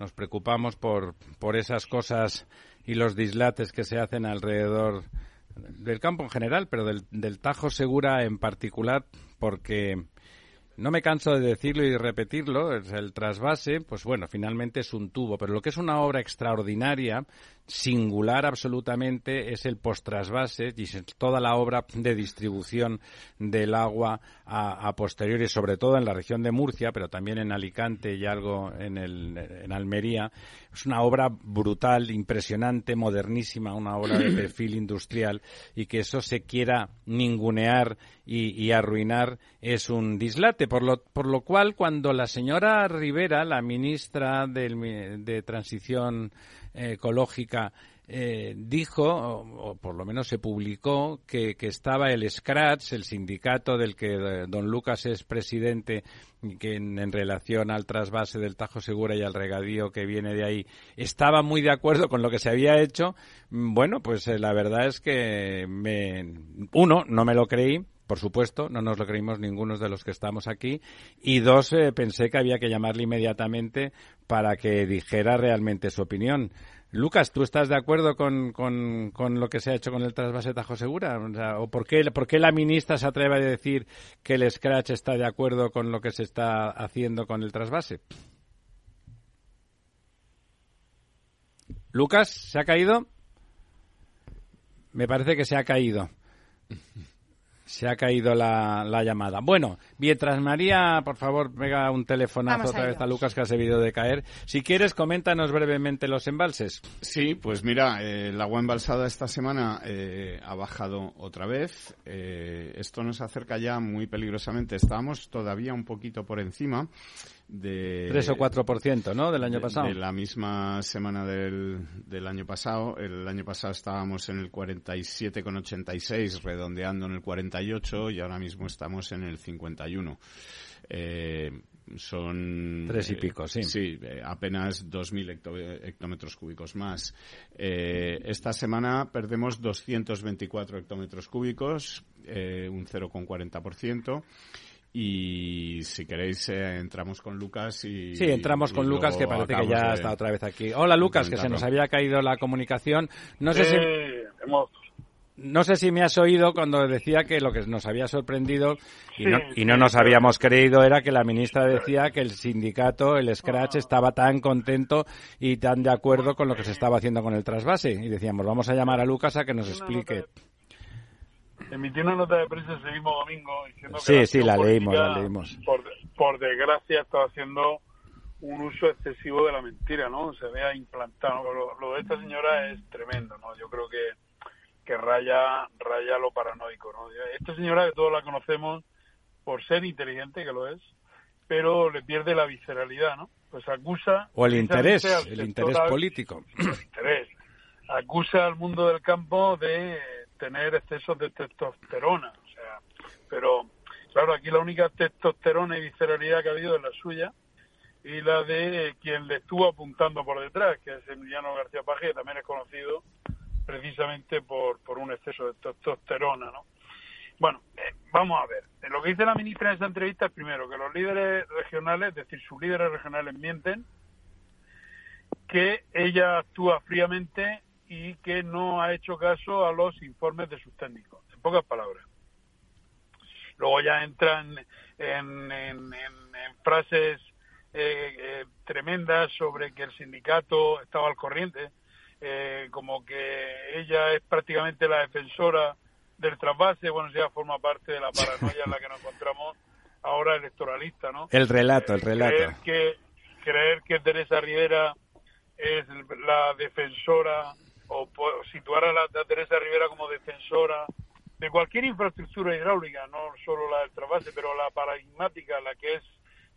nos preocupamos por, por esas cosas y los dislates que se hacen alrededor del campo en general, pero del, del Tajo Segura en particular, porque no me canso de decirlo y repetirlo, el trasvase, pues bueno, finalmente es un tubo, pero lo que es una obra extraordinaria singular absolutamente es el postrasvase y toda la obra de distribución del agua a, posteriori, sobre todo en la región de Murcia, pero también en Alicante y algo en, el, en Almería. Es una obra brutal, impresionante, modernísima, una obra de perfil industrial y que eso se quiera ningunear y, arruinar es un dislate. Por lo, por lo cual, cuando la señora Rivera, la ministra de Transición ecológica eh, dijo, o, por lo menos se publicó, que, estaba el Scratch, el sindicato del que eh, don Lucas es presidente, que en, relación al trasvase del Tajo Segura y al regadío que viene de ahí, estaba muy de acuerdo con lo que se había hecho. Mm, bueno, pues eh, la verdad es que me, uno, no me lo creí, por supuesto, no nos lo creímos ninguno de los que estamos aquí. Y dos, pensé que había que llamarle inmediatamente para que dijera realmente su opinión. Lucas, ¿tú estás de acuerdo con, con, lo que se ha hecho con el trasvase Tajo Segura? O, por, qué, por, qué, la ministra se atreve a decir que el Scratch está de acuerdo con lo que se está haciendo con el trasvase? Lucas, ¿se ha caído? Me parece que se ha caído. Se ha caído la, llamada. Bueno, mientras María, por favor, pega un telefonazo otra vez a Lucas que ha debido de caer. Si quieres, coméntanos brevemente los embalses. Sí, pues mira, eh, el agua embalsada esta semana eh, ha bajado otra vez. Eh, esto nos acerca ya muy peligrosamente. Estábamos todavía un poquito por encima de... 3 o 4%, ¿no? Del año pasado. De la misma semana del, del año pasado. El año pasado estábamos en el 47,86, redondeando en el 48, y ahora mismo estamos en el 51. Eh, son tres y pico, sí. sí, eh, apenas 2.000 hectómetros cúbicos más. Eh, esta semana perdemos 224 hectómetros cúbicos, eh, un 0,40%. Y si queréis, eh, entramos con Lucas y. Sí, entramos con Lucas, que parece que ya está otra vez aquí. Hola, Lucas, que se nos había caído la comunicación. No sé si. No sé si me has oído cuando decía que lo que nos había sorprendido y, no, y no nos habíamos creído era que la ministra decía que el sindicato, el Scratch, estaba tan contento y tan de acuerdo con lo que se estaba haciendo con el trasvase. Y decíamos, vamos a llamar a Lucas a que nos explique emitió una nota de prensa ese mismo domingo diciendo que sí, la, leímos, la leímos. Por, desgracia está haciendo un uso excesivo de la mentira, ¿no? Se vea implantado. Lo, de esta señora es tremendo, ¿no? Yo creo que, que raya, raya lo paranoico, ¿no? Esta señora que todos la conocemos por ser inteligente, que lo es, pero le pierde la visceralidad, ¿no? Pues acusa... O el interés, el interés político. El interés. Acusa al mundo del campo de tener excesos de testosterona, o sea, pero claro, aquí la única testosterona y visceralidad que ha habido es la suya, y la de quien le estuvo apuntando por detrás, que es Emiliano García Paje, que también es conocido precisamente por, por un exceso de testosterona, ¿no? Bueno, eh, vamos a ver. Lo que dice la ministra en esa entrevista es primero que los líderes regionales, es decir, sus líderes regionales mienten, que ella actúa fríamente y que no ha hecho caso a los informes de sus técnicos, en pocas palabras. Luego ya entran en, en frases eh, eh, tremendas sobre que el sindicato estaba al corriente, eh, como que ella es prácticamente la defensora del trasvase, bueno, ya forma parte de la paranoia en la que nos encontramos ahora electoralista, ¿no? El relato, el relato. Creer que, creer que Teresa Rivera es la defensora o situar a la, a Teresa Rivera como defensora de cualquier infraestructura hidráulica, no solo la del trasvase, pero la paradigmática, la que es,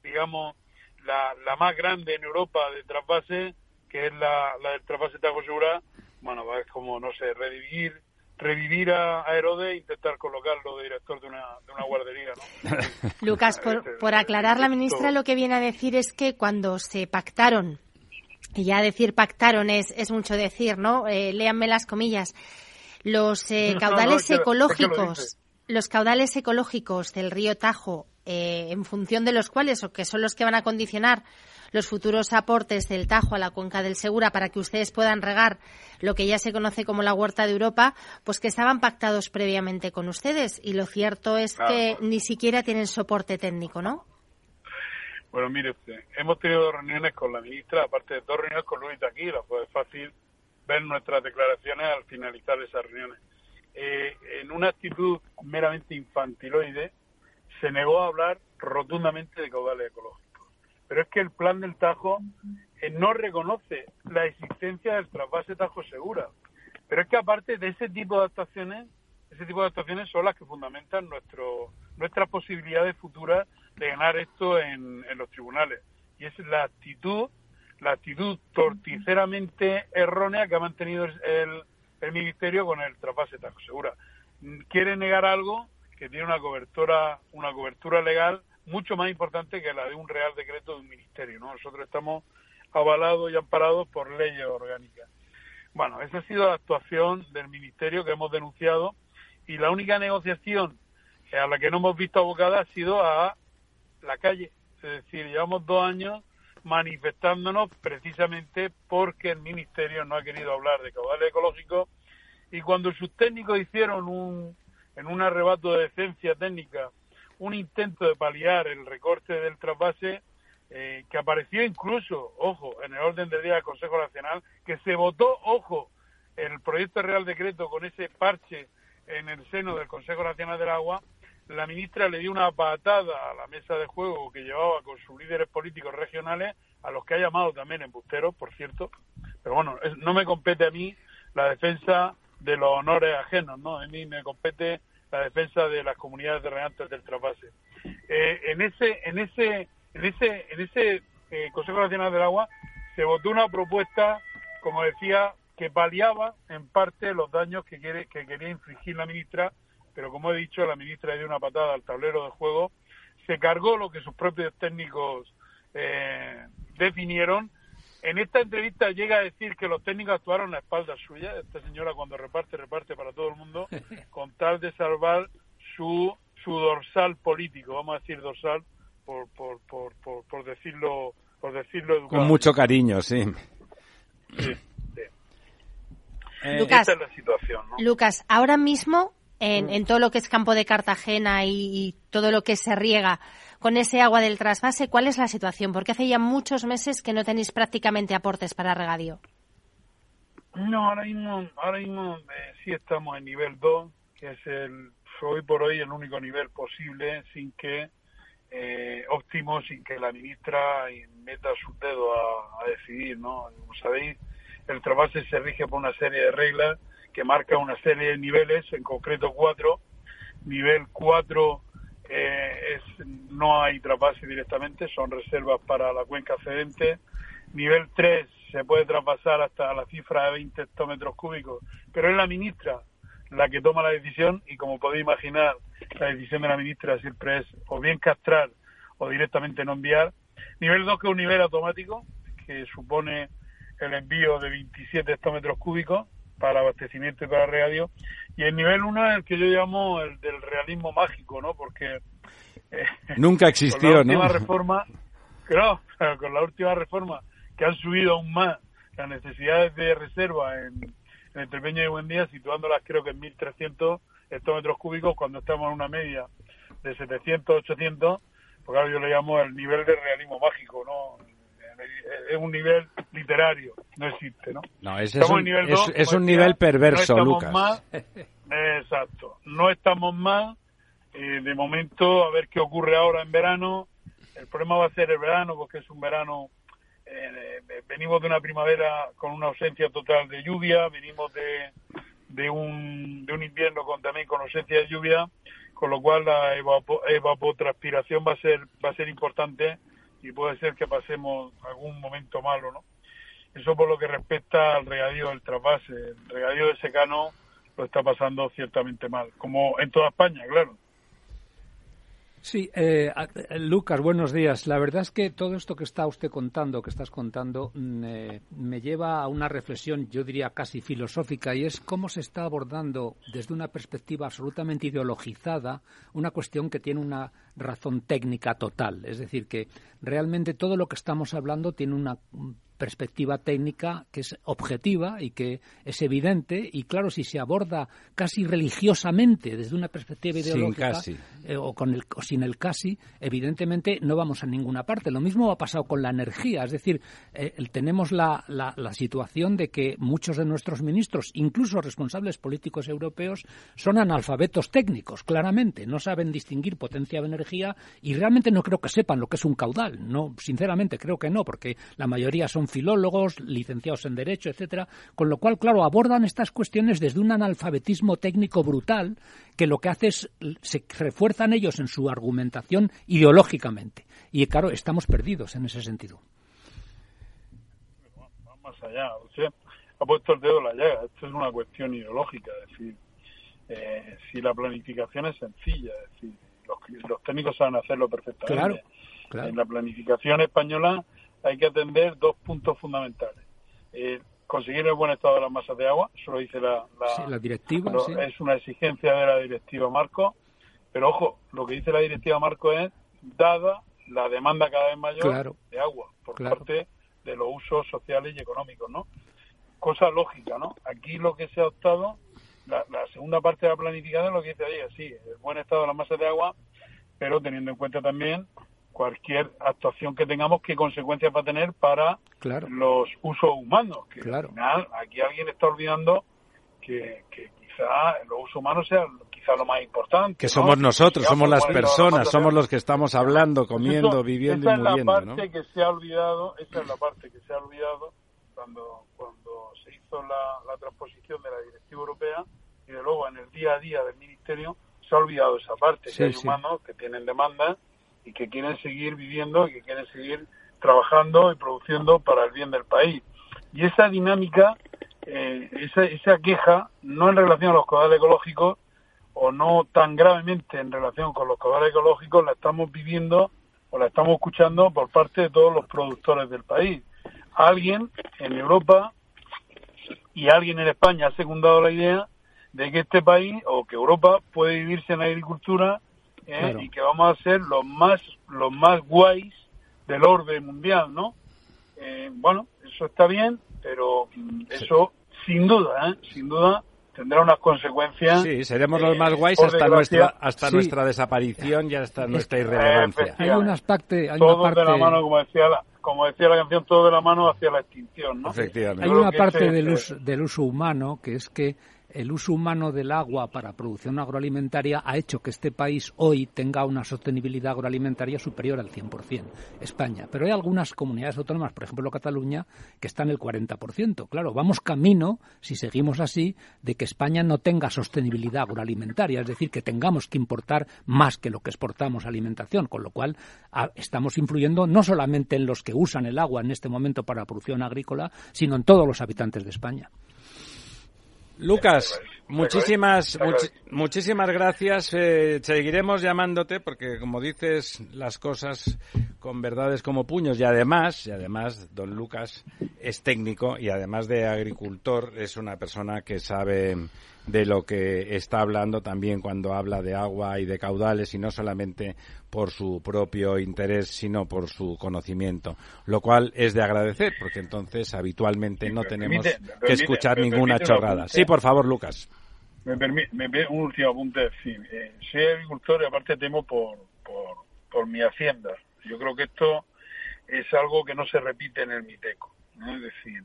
digamos, la, más grande en Europa de trasvase, que es la, la del trasvase Tajo Segura, bueno, es como, no sé, revivir revivir a, Herodes e intentar colocarlo de director de una, de una guardería. ¿no? Lucas, por, por aclarar, la ministra lo que viene a decir es que cuando se pactaron, ya decir pactaron es, es mucho decir, ¿no? Eh, léanme las comillas. Los eh, caudales ecológicos, los caudales ecológicos del río Tajo eh, en función de los cuales, o que son los que van a condicionar los futuros aportes del Tajo a la cuenca del Segura para que ustedes puedan regar lo que ya se conoce como la huerta de Europa, pues que estaban pactados previamente con ustedes. Y lo cierto es que ni siquiera tienen soporte técnico, ¿no? Bueno, mire usted, hemos tenido dos reuniones con la ministra, aparte de dos reuniones con Luis Taquila, pues es fácil ver nuestras declaraciones al finalizar esas reuniones. Eh, en una actitud meramente infantiloide, se negó a hablar rotundamente de caudales ecológicos. Pero es que el plan del Tajo eh, no reconoce la existencia del trasvase Tajo Segura. Pero es que aparte de ese tipo de actuaciones, ese tipo de actuaciones son las que fundamentan nuestro, nuestras posibilidades futuras de ganar esto en, los tribunales. Y es la actitud, la actitud torticeramente errónea que ha mantenido el, el Ministerio con el trasvase Tajo Segura. Quiere negar algo que tiene una cobertura, una cobertura legal mucho más importante que la de un real decreto de un ministerio. ¿no? Nosotros estamos avalados y amparados por leyes orgánicas. Bueno, esa ha sido la actuación del ministerio que hemos denunciado y la única negociación a la que no hemos visto abocada ha sido a la calle. Es decir, llevamos dos años manifestándonos precisamente porque el ministerio no ha querido hablar de caudales ecológicos y cuando sus técnicos hicieron un, en un arrebato de decencia técnica un intento de paliar el recorte del trasvase eh, que apareció incluso, ojo, en el orden del día del Consejo Nacional, que se votó, ojo, el proyecto Real Decreto con ese parche en el seno del Consejo Nacional del Agua, la ministra le dio una patada a la mesa de juego que llevaba con sus líderes políticos regionales, a los que ha llamado también embusteros, por cierto. Pero bueno, no me compete a mí la defensa de los honores ajenos, ¿no? A mí me compete la defensa de las comunidades de regantes del trasvase. Eh, en ese, en ese, en ese, en ese eh, Consejo Nacional del Agua se votó una propuesta, como decía, que paliaba en parte los daños que quiere, que quería infligir la ministra, pero como he dicho, la ministra dio una patada al tablero de juego, se cargó lo que sus propios técnicos eh, definieron en esta entrevista llega a decir que los técnicos actuaron a espalda suya. Esta señora cuando reparte, reparte para todo el mundo, con tal de salvar su, su dorsal político, vamos a decir dorsal, por, por, por, por, decirlo por decirlo Con mucho cariño, sí. Sí, eh, Lucas, Esta es la situación, Lucas, ahora mismo en, mm. en, todo lo que es campo de Cartagena y, y todo lo que se riega, con ese agua del trasvase. ¿Cuál es la situación? Porque hace ya muchos meses que no tenéis prácticamente aportes para regadío. No, ahora mismo, ahora mismo eh, sí estamos en nivel 2, que es el hoy por hoy el único nivel posible sin que eh, óptimo sin que la ministra meta su dedo a, decidir, ¿no? Como sabéis, el trasvase se rige por una serie de reglas que marca una serie de niveles, en concreto cuatro. Nivel cuatro eh, no hay trasvase directamente, son reservas para la cuenca cedente. Nivel tres se puede traspasar hasta la cifra de 20 hectómetros cúbicos, pero es la ministra la que toma la decisión y como podéis imaginar, la decisión de la ministra siempre es o bien castrar o directamente no enviar. Nivel 2 que es un nivel automático que supone el envío de 27 hectómetros cúbicos para abastecimiento y para regadío. Y el nivel 1 es el que yo llamo el del realismo mágico, ¿no? Porque... Eh, Nunca existió, con la última Reforma, claro, con la última reforma que han subido aún más las necesidades de reserva en, en el Trepeño de Buendía, situándolas creo que en 1.300 hectómetros cúbicos cuando estamos en una media de 700, 800, porque ahora yo le llamo el nivel de realismo mágico, ¿no? Es un nivel literario, no existe, ¿no? No, ese es un, nivel, es, un nivel perverso, Lucas. Más, exacto, no estamos más. Eh, de momento, a ver qué ocurre ahora en verano. El problema va a ser el verano, porque es un verano eh, venimos de una primavera con una ausencia total de lluvia, venimos de, de, un, de un invierno con, también con ausencia de lluvia, con lo cual la evapotranspiración va a ser va a ser importante y puede ser que pasemos algún momento malo, ¿no? Eso por lo que respecta al regadío del trasvase. El regadío de secano lo está pasando ciertamente mal, como en toda España, claro. Sí, eh, Lucas, buenos días. La verdad es que todo esto que está usted contando, que estás contando, mm, eh, me lleva a una reflexión, yo diría casi filosófica, y es cómo se está abordando desde una perspectiva absolutamente ideologizada una cuestión que tiene una razón técnica total. Es decir, que realmente todo lo que estamos hablando tiene una perspectiva técnica que es objetiva y que es evidente. Y claro si se aborda casi religiosamente desde una perspectiva ideológica eh, o con el o sin el casi evidentemente no vamos a ninguna parte. Lo mismo ha pasado con la energía. Es decir eh, tenemos la, la, la, situación de que muchos de nuestros ministros incluso responsables políticos europeos son analfabetos técnicos claramente. No saben distinguir potencia de y realmente no creo que sepan lo que es un caudal no sinceramente creo que no porque la mayoría son filólogos, licenciados en Derecho, etcétera, con lo cual, claro, abordan estas cuestiones desde un analfabetismo técnico brutal que lo que hace es se refuerzan ellos en su argumentación ideológicamente. Y claro, estamos perdidos en ese sentido. más allá, ha puesto el dedo en la llaga. Esto es una cuestión ideológica, es decir, eh, si la planificación es sencilla, es decir, los, técnicos saben hacerlo perfectamente. En la planificación española hay que atender dos puntos fundamentales. Eh, conseguir el buen estado de las masas de agua, eso lo dice la, la, directiva. Es una exigencia de la directiva Marco, pero ojo, lo que dice la directiva Marco es, dada la demanda cada vez mayor de agua por parte de los usos sociales y económicos, ¿no? Cosa lógica, ¿no? Aquí lo que se ha optado, la, segunda parte de la planificación lo que dice ahí, sí, el buen estado de las masas de agua, pero teniendo en cuenta también cualquier actuación que tengamos, qué consecuencias va a tener para los usos humanos. Que al final aquí alguien está olvidando que, quizá los usos humanos sean quizá lo más importante. Que somos nosotros, somos las personas, somos los que estamos hablando, comiendo, viviendo y muriendo. Esa es la parte que se ha olvidado, esa es la parte que se ha olvidado cuando, hizo la, la transposición de la directiva europea y de luego en el día a día del ministerio se ha olvidado esa parte, que hay humanos que tienen demandas y que quieren seguir viviendo y que quieren seguir trabajando y produciendo para el bien del país. Y esa dinámica, eh, esa, esa queja, no en relación a los caudales ecológicos o no tan gravemente en relación con los caudales ecológicos, la estamos viviendo o la estamos escuchando por parte de todos los productores del país. Alguien en Europa y alguien en España ha secundado la idea de que este país o que Europa puede vivirse en la agricultura ¿eh? y que vamos a ser los más los más guays del orden mundial, ¿no? Eh, bueno, eso está bien, pero mm, eso sin duda, ¿eh? sin duda tendrá unas consecuencias. Sí, seremos los más guays hasta nuestra hasta nuestra desaparición y hasta nuestra irrelevancia. Hay un aspecto, hay todo de la mano, como decía la, como decía la canción, todo de la mano hacia la extinción, ¿no? Efectivamente. Hay una parte del uso, del uso humano que es que el uso humano del agua para producción agroalimentaria ha hecho que este país hoy tenga una sostenibilidad agroalimentaria superior al 100%, España. Pero hay algunas comunidades autónomas, por ejemplo Cataluña, que están en el 40%. Claro, vamos camino, si seguimos así, de que España no tenga sostenibilidad agroalimentaria, es decir, que tengamos que importar más que lo que exportamos alimentación, con lo cual estamos influyendo no solamente en los que usan el agua en este momento para la producción agrícola, sino en todos los habitantes de España. Lucas, muchísimas, muchísimas gracias. Eh, seguiremos llamándote porque, como dices, las cosas con verdades como puños y además, y además, don Lucas es técnico y además de agricultor es una persona que sabe de lo que está hablando también cuando habla de agua y de caudales y no solamente por su propio interés sino por su conocimiento, lo cual es de agradecer porque entonces habitualmente no tenemos que escuchar ninguna chorrada. Sí, por favor, Lucas. Me permite, un último apunte. Sí, eh, soy agricultor y aparte temo por, por, por mi hacienda. Yo creo que esto es algo que no se repite en el Miteco. ¿no? Es decir,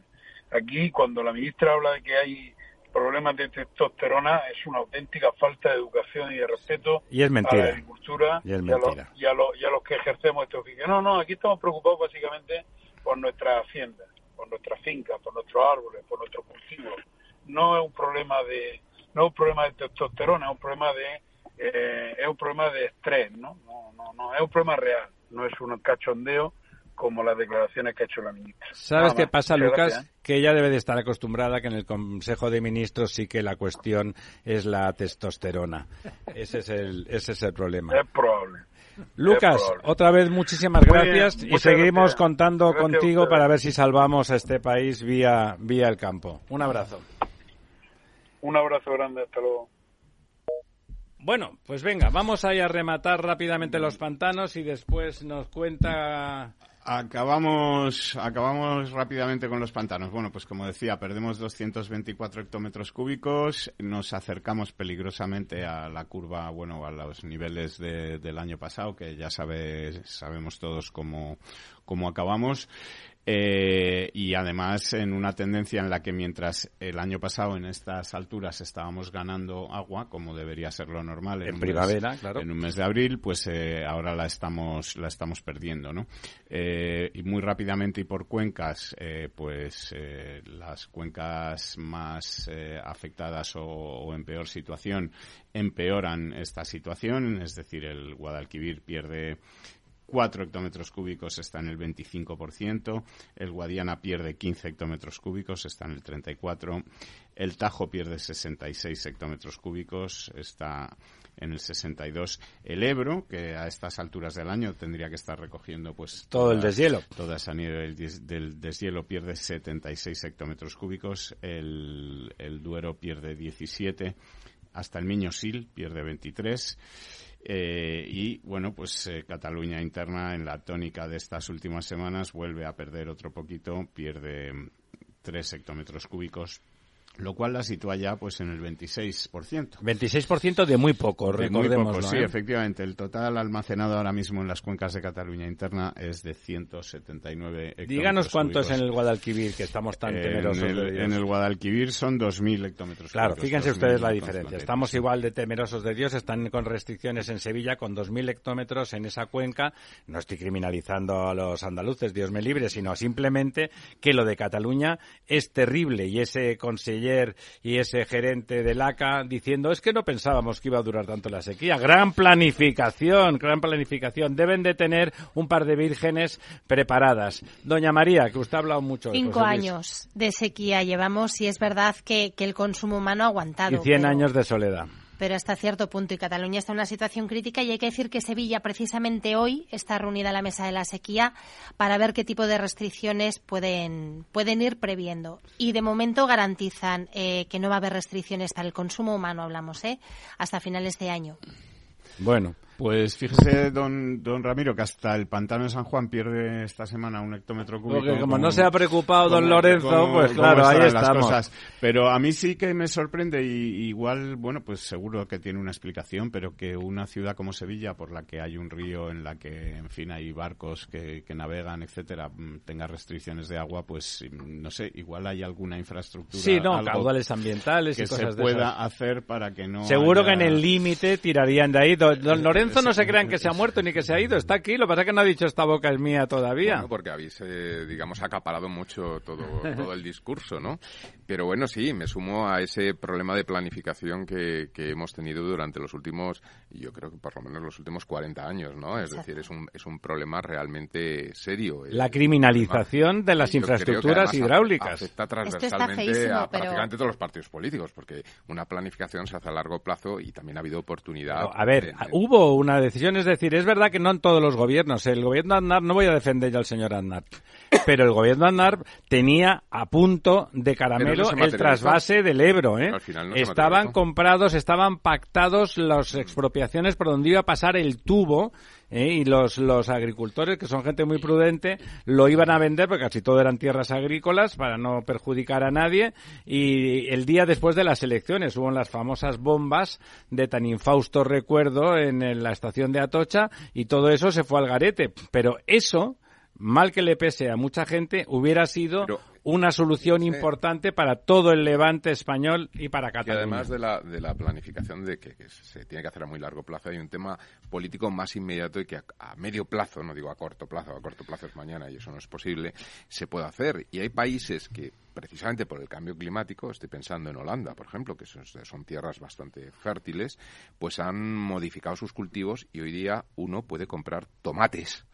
aquí cuando la ministra habla de que hay problemas de testosterona es una auténtica falta de educación y de respeto y es mentira. a la agricultura y, a los, que ejercemos este oficio. No, no, aquí estamos preocupados básicamente por nuestra hacienda, por nuestras fincas, por nuestros árboles, por nuestros cultivos. No es un problema de no es un problema de testosterona, es un problema de eh, es un problema de estrés, ¿no? No, no, no, es un problema real, no es un cachondeo como las declaraciones que ha hecho la ministra. ¿Sabes qué pasa, Lucas? Que ella debe de estar acostumbrada que en el Consejo de Ministros sí que la cuestión es la testosterona. Ese es el, ese es el problema. Es probable. Lucas, otra vez muchísimas gracias y seguimos contando contigo para ver si salvamos a este país vía, vía el campo. Un abrazo. Un abrazo grande, hasta luego. Bueno, pues venga, vamos ahí a rematar rápidamente los pantanos y después nos cuenta Acabamos, acabamos rápidamente con los pantanos. Bueno, pues como decía, perdemos 224 hectómetros cúbicos, nos acercamos peligrosamente a la curva, bueno, a los niveles del año pasado, que ya sabe, sabemos todos cómo, cómo acabamos. Eh, y además en una tendencia en la que mientras el año pasado en estas alturas estábamos ganando agua, como debería ser lo normal en, primavera, claro. en un mes de abril, pues eh, ahora la estamos la estamos perdiendo, ¿no? Eh, y muy rápidamente y por cuencas, pues las cuencas más afectadas o, o en peor situación empeoran esta situación, es decir, el Guadalquivir pierde 4 hectómetros cúbicos está en el 25%, el Guadiana pierde 15 hectómetros cúbicos, está en el 34%, el Tajo pierde 66 hectómetros cúbicos, está en el 62. El Ebro, que a estas alturas del año tendría que estar recogiendo pues todo el deshielo. Toda esa nieve del, deshielo pierde 76 hectómetros cúbicos, el, el Duero pierde 17, hasta el Miño Sil pierde 23 eh, y bueno, pues eh, Cataluña interna en la tónica de estas últimas semanas vuelve a perder otro poquito, pierde 3 hectómetros cúbicos lo cual la sitúa ya pues en el 26%. 26% de muy poco, de muy poco, sí, ¿eh? efectivamente. El total almacenado ahora mismo en las cuencas de Cataluña interna es de 179 Díganos cuánto es en el Guadalquivir, que estamos tan temerosos en el, de Dios. En el Guadalquivir son 2.000 hectómetros Claro, fíjense ustedes la diferencia. Estamos igual de temerosos de Dios, están con restricciones en Sevilla, con 2.000 hectómetros en esa cuenca. No estoy criminalizando a los andaluces, Dios me libre, sino simplemente que lo de Cataluña es terrible y ese consejo y ese gerente del ACA diciendo es que no pensábamos que iba a durar tanto la sequía. Gran planificación, gran planificación. Deben de tener un par de vírgenes preparadas. Doña María, que usted ha hablado mucho. De Cinco años de sequía llevamos y es verdad que, el consumo humano ha aguantado. Y cien años de soledad pero hasta cierto punto. Y Cataluña está en una situación crítica y hay que decir que Sevilla precisamente hoy está reunida la mesa de la sequía para ver qué tipo de restricciones pueden, pueden ir previendo. Y de momento garantizan eh, que no va a haber restricciones para el consumo humano, hablamos, ¿eh? hasta finales de año. Bueno, Pues fíjese, don, don Ramiro, que hasta el pantano de San Juan pierde esta semana un hectómetro cúbico. Porque como no se ha preocupado don Lorenzo, pues claro, ahí estamos. Pero a mí sí que me sorprende y igual, bueno, pues seguro que tiene una explicación, pero que una ciudad como Sevilla, por la que hay un río en la que, en fin, hay barcos que, que navegan, etcétera, mm, tenga restricciones de agua, pues no sé, igual hay alguna infraestructura. Sí, no, caudales ambientales que y cosas se pueda hacer para que no. Seguro que en el límite tirarían de ahí. Don, Lorenzo no se crean que se ha muerto ni que se ha ido, está aquí. Lo que pasa es que no ha dicho esta boca es mía todavía. Bueno, porque habéis, eh, digamos, acaparado mucho todo, todo el discurso, ¿no? Pero bueno, sí, me sumo a ese problema de planificación que, que hemos tenido durante los últimos, yo creo que por lo menos los últimos 40 años, ¿no? Es decir, es un, es un problema realmente serio. La criminalización de las infraestructuras hidráulicas. Afecta transversalmente a prácticamente todos los partidos políticos, porque una planificación se hace a largo plazo y también ha habido oportunidad. a ver, hubo una decisión, es decir, es verdad que no en todos los gobiernos. El gobierno de Aznar, no voy a defender ya al señor Aznar, pero el gobierno de Aznar tenía a punto de caramelo el trasvase del Ebro. ¿eh? estaban comprados, estaban pactados las expropiaciones por donde iba a pasar el tubo ¿eh? y los, los agricultores, que son gente muy prudente, lo iban a vender porque casi todo eran tierras agrícolas para no perjudicar a nadie y el día después de las elecciones hubo las famosas bombas de tan infausto recuerdo en la estación de Atocha y todo eso se fue al garete. Pero eso mal que le pese a mucha gente, hubiera sido una solución importante para todo el levante español y para Cataluña. Y además de la, de la planificación de que, se tiene que hacer a muy largo plazo, hay un tema político más inmediato y que a, medio plazo, no digo a corto plazo, a corto plazo es mañana y eso no es posible, se puede hacer. Y hay países que precisamente por el cambio climático, estoy pensando en Holanda, por ejemplo, que son, son, tierras bastante fértiles, pues han modificado sus cultivos y hoy día uno puede comprar tomates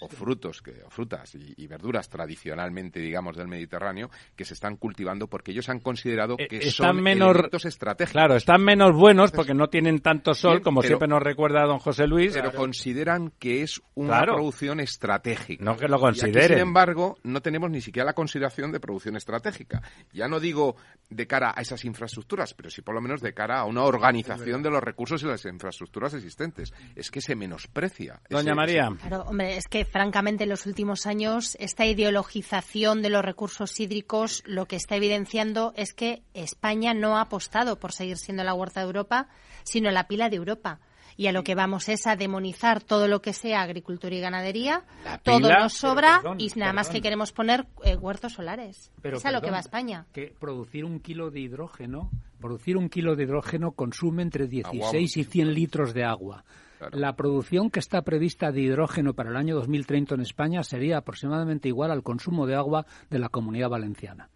o frutos que, o frutas y, verduras tradicionalmente, digamos, del Mediterráneo, que se están cultivando porque ellos han considerado eh, que son menos, estratégicos. Claro, están menos buenos porque no tienen tanto sol, como siempre nos recuerda don José Luis. Pero consideran que es una producción estratégica. No que lo consideren. sin embargo, no tenemos ni siquiera la consideración de producción estratégica. Ya no digo de cara a esas infraestructuras, pero sí por lo menos de cara a una organización de los recursos y las infraestructuras existentes. Es que se menosprecia. Doña María. Claro, hombre, es que francamente en los últimos años esta ideologización de los recursos hídricos lo que está evidenciando es que España no ha apostado por seguir siendo la huerta de Europa, sino la pila de Europa y a lo que vamos es a demonizar todo lo que sea agricultura y ganadería, todo nos sobra y nada más que queremos poner eh, huertos solares. es a lo que va España. Que producir un kilo de hidrógeno, producir un kilo de hidrógeno consume entre 16 y 100 litros de agua. La producción que está prevista de hidrógeno para el año 2030 en España sería aproximadamente igual al consumo de agua de la comunidad valenciana.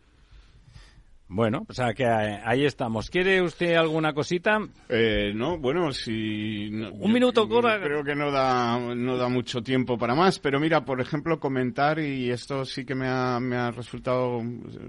Bueno, o sea que ahí estamos. ¿Quiere usted alguna cosita? Eh, no, bueno, si... Un minuto, Cora. Creo que no da, no da mucho tiempo para más, pero mira, por ejemplo, comentar, y esto sí que me ha, me ha resultado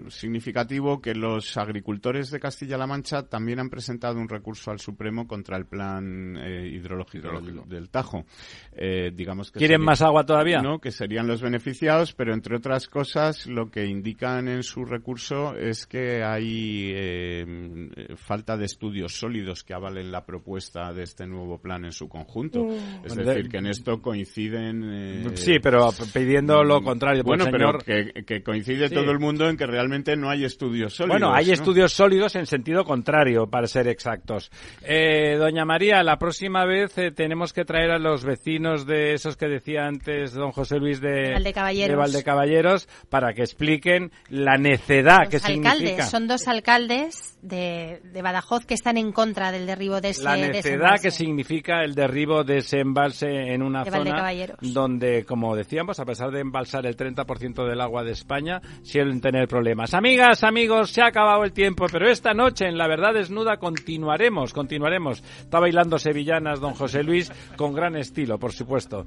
significativo, que los agricultores de Castilla-La Mancha también han presentado un recurso al Supremo contra el plan eh, hidrológico, Del, Tajo. Eh, digamos que ¿Quieren más agua todavía? No, que serían los beneficiados, pero entre otras cosas, lo que indican en su recurso es que hay eh, falta de estudios sólidos que avalen la propuesta de este nuevo plan en su conjunto. Mm. Es decir, que en esto coinciden. Eh, sí, pero pidiendo lo mm, contrario. Bueno, pero que, coincide todo el mundo en que realmente no hay estudios sólidos. Bueno, hay estudios sólidos en sentido contrario, para ser exactos. Eh, doña María, la próxima vez tenemos que traer a los vecinos de esos que decía antes don José Luis de, Valdecaballeros, de Valdecaballeros para que expliquen la necedad que significa dos alcaldes de, Badajoz que están en contra del derribo de ese La necedad que significa el derribo de ese embalse en una zona donde, como decíamos, a pesar de embalsar el 30% del agua de España, suelen tener problemas. Amigas, amigos, se ha acabado el tiempo, pero esta noche en La Verdad Desnuda continuaremos, continuaremos. Está bailando sevillanas don José Luis con gran estilo, por supuesto.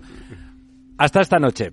Hasta esta noche.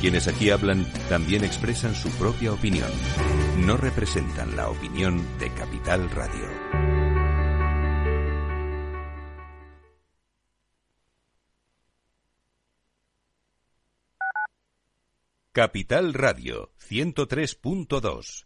Quienes aquí hablan también expresan su propia opinión. No representan la opinión de Capital Radio. Capital Radio 103.2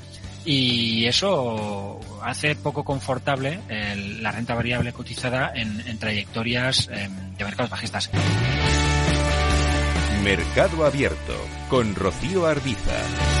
y eso hace poco confortable el, la renta variable cotizada en, trayectorias eh, de mercados bajistas. Mercado Abierto con Rocío Arbiza.